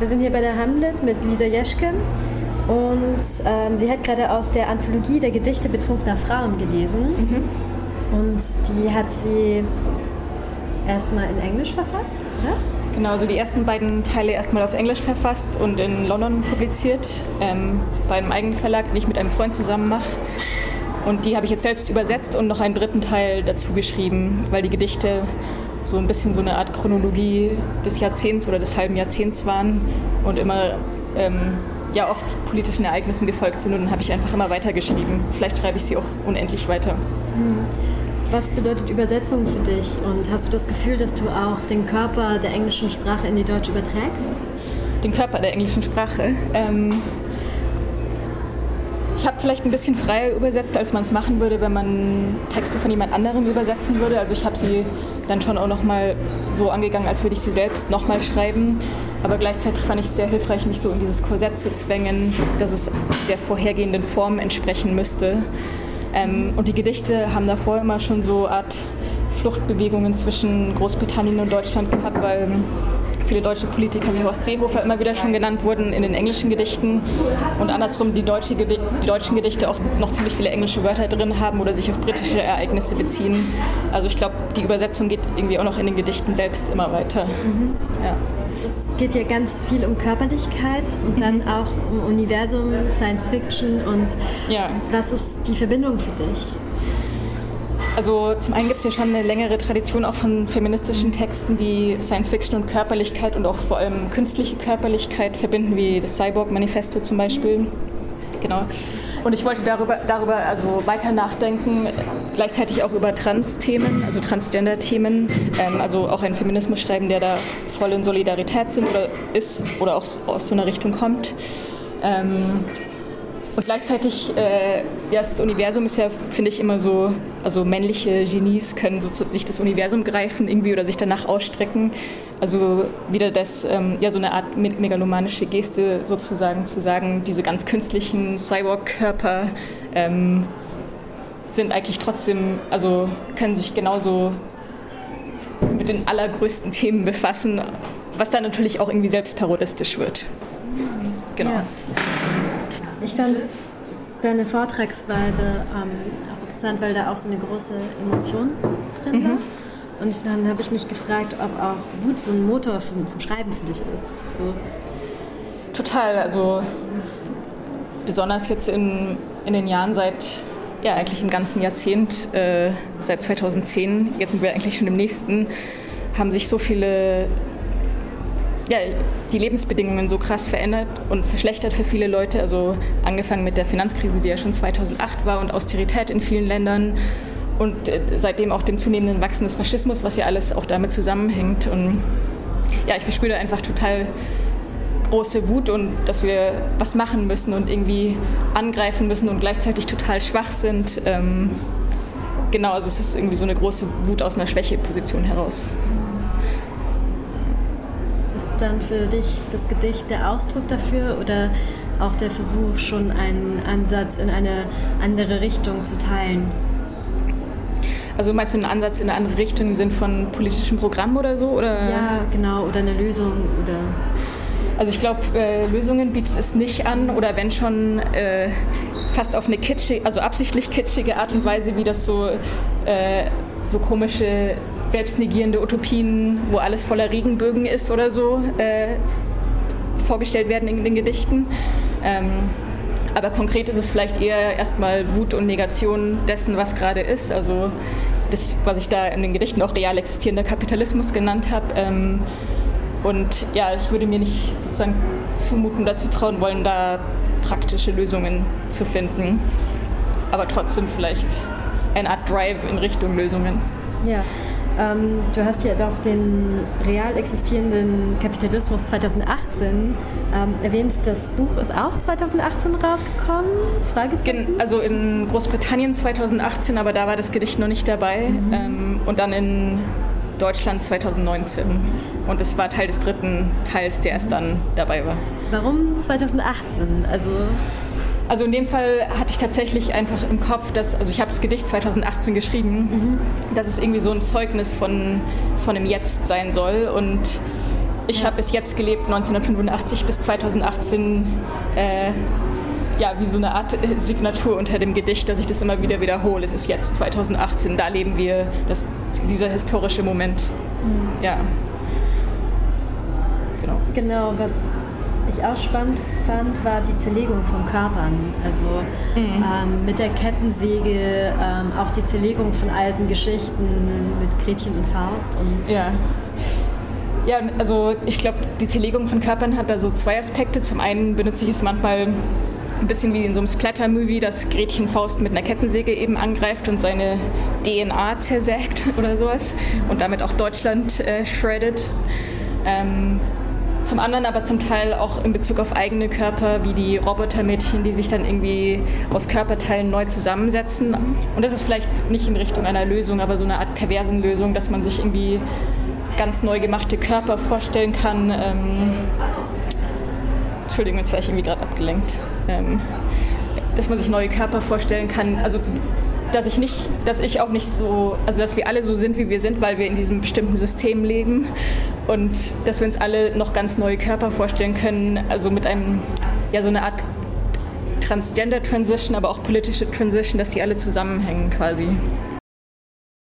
Wir sind hier bei der Hamlet mit Lisa Jeschke und ähm, sie hat gerade aus der Anthologie der Gedichte betrunkener Frauen gelesen. Mhm. Und die hat sie erstmal in Englisch verfasst, oder? Genau, also die ersten beiden Teile erstmal auf Englisch verfasst und in London publiziert, ähm, bei einem eigenen Verlag, den ich mit einem Freund zusammen mache. Und die habe ich jetzt selbst übersetzt und noch einen dritten Teil dazu geschrieben, weil die Gedichte so ein bisschen so eine Art Chronologie des Jahrzehnts oder des halben Jahrzehnts waren und immer ähm, ja oft politischen Ereignissen gefolgt sind und dann habe ich einfach immer weitergeschrieben. Vielleicht schreibe ich sie auch unendlich weiter. Hm. Was bedeutet Übersetzung für dich und hast du das Gefühl, dass du auch den Körper der englischen Sprache in die deutsche überträgst? Den Körper der englischen Sprache? Ähm ich habe vielleicht ein bisschen freier übersetzt, als man es machen würde, wenn man Texte von jemand anderem übersetzen würde. Also ich habe sie dann schon auch nochmal so angegangen, als würde ich sie selbst nochmal schreiben. Aber gleichzeitig fand ich es sehr hilfreich, mich so in dieses Korsett zu zwängen, dass es der vorhergehenden Form entsprechen müsste. Ähm, und die Gedichte haben davor immer schon so eine Art Fluchtbewegungen zwischen Großbritannien und Deutschland gehabt, weil viele deutsche Politiker wie Horst Seehofer immer wieder schon genannt wurden in den englischen Gedichten und andersrum die, deutsche Gedi die deutschen Gedichte auch noch ziemlich viele englische Wörter drin haben oder sich auf britische Ereignisse beziehen. Also ich glaube, die Übersetzung geht irgendwie auch noch in den Gedichten selbst immer weiter. Mhm. Ja. Es geht ja ganz viel um Körperlichkeit und dann mhm. auch um Universum, Science Fiction und ja. was ist die Verbindung für dich? Also zum einen gibt es ja schon eine längere Tradition auch von feministischen Texten, die Science Fiction und Körperlichkeit und auch vor allem künstliche Körperlichkeit verbinden, wie das Cyborg-Manifesto zum Beispiel. Genau. Und ich wollte darüber, darüber also weiter nachdenken, gleichzeitig auch über Trans-Themen, also Transgender-Themen, ähm, also auch einen Feminismus schreiben, der da voll in Solidarität sind oder ist oder auch aus so einer Richtung kommt. Ähm, und gleichzeitig, äh, ja, das Universum ist ja, finde ich, immer so, also männliche Genies können so, sich das Universum greifen irgendwie oder sich danach ausstrecken. Also wieder das, ähm, ja, so eine Art megalomanische Geste sozusagen, zu sagen, diese ganz künstlichen Cyborg-Körper ähm, sind eigentlich trotzdem, also können sich genauso mit den allergrößten Themen befassen, was dann natürlich auch irgendwie selbst parodistisch wird. Genau. Ja. Ich fand deine Vortragsweise ähm, auch interessant, weil da auch so eine große Emotion drin war. Mhm. Und dann habe ich mich gefragt, ob auch Wut so ein Motor für, zum Schreiben für dich ist. So. Total, also besonders jetzt in, in den Jahren seit, ja eigentlich im ganzen Jahrzehnt, äh, seit 2010, jetzt sind wir eigentlich schon im nächsten, haben sich so viele ja, die Lebensbedingungen so krass verändert und verschlechtert für viele Leute. Also angefangen mit der Finanzkrise, die ja schon 2008 war und Austerität in vielen Ländern und äh, seitdem auch dem zunehmenden Wachsen des Faschismus, was ja alles auch damit zusammenhängt. Und ja, ich verspüre einfach total große Wut und dass wir was machen müssen und irgendwie angreifen müssen und gleichzeitig total schwach sind. Ähm, genau, also es ist irgendwie so eine große Wut aus einer Schwächeposition heraus ist dann für dich das Gedicht der Ausdruck dafür oder auch der Versuch, schon einen Ansatz in eine andere Richtung zu teilen? Also meinst du einen Ansatz in eine andere Richtung im Sinn von politischem Programm oder so? Oder? Ja, genau, oder eine Lösung oder. Also ich glaube, äh, Lösungen bietet es nicht an oder wenn schon äh, fast auf eine kitschige, also absichtlich kitschige Art und Weise, wie das so, äh, so komische selbstnegierende Utopien, wo alles voller Regenbögen ist oder so, äh, vorgestellt werden in den Gedichten. Ähm, aber konkret ist es vielleicht eher erstmal Wut und Negation dessen, was gerade ist. Also das, was ich da in den Gedichten auch real existierender Kapitalismus genannt habe. Ähm, und ja, ich würde mir nicht sozusagen zumuten oder zutrauen wollen, da praktische Lösungen zu finden. Aber trotzdem vielleicht eine Art Drive in Richtung Lösungen. Ja, ähm, du hast ja doch den real existierenden Kapitalismus 2018 ähm, erwähnt. Das Buch ist auch 2018 rausgekommen? Fragezeichen? Also in Großbritannien 2018, aber da war das Gedicht noch nicht dabei. Mhm. Ähm, und dann in Deutschland 2019. Und es war Teil des dritten Teils, der erst dann dabei war. Warum 2018? Also also in dem Fall hatte ich tatsächlich einfach im Kopf, dass, also ich habe das Gedicht 2018 geschrieben, mhm. dass es irgendwie so ein Zeugnis von, von dem Jetzt sein soll und ich ja. habe bis jetzt gelebt, 1985 bis 2018, äh, ja, wie so eine Art Signatur unter dem Gedicht, dass ich das immer wieder wiederhole. Es ist jetzt 2018, da leben wir, das, dieser historische Moment. Mhm. Ja. Genau. Genau, was ich auch spannend fand, war die Zerlegung von Körpern. Also mhm. ähm, mit der Kettensäge, ähm, auch die Zerlegung von alten Geschichten mit Gretchen und Faust. Und ja. Ja, also ich glaube, die Zerlegung von Körpern hat da so zwei Aspekte. Zum einen benutze ich es manchmal ein bisschen wie in so einem Splatter-Movie, dass Gretchen Faust mit einer Kettensäge eben angreift und seine DNA zersägt oder sowas und damit auch Deutschland äh, shreddet. Ähm, zum anderen aber zum Teil auch in Bezug auf eigene Körper, wie die Robotermädchen, die sich dann irgendwie aus Körperteilen neu zusammensetzen. Und das ist vielleicht nicht in Richtung einer Lösung, aber so eine Art perversen Lösung, dass man sich irgendwie ganz neu gemachte Körper vorstellen kann. Ähm, Entschuldigung, jetzt war ich irgendwie gerade abgelenkt. Ähm, dass man sich neue Körper vorstellen kann. Also dass ich nicht, dass ich auch nicht so, also dass wir alle so sind, wie wir sind, weil wir in diesem bestimmten System leben und dass wir uns alle noch ganz neue Körper vorstellen können, also mit einem, ja, so eine Art Transgender Transition, aber auch politische Transition, dass die alle zusammenhängen quasi.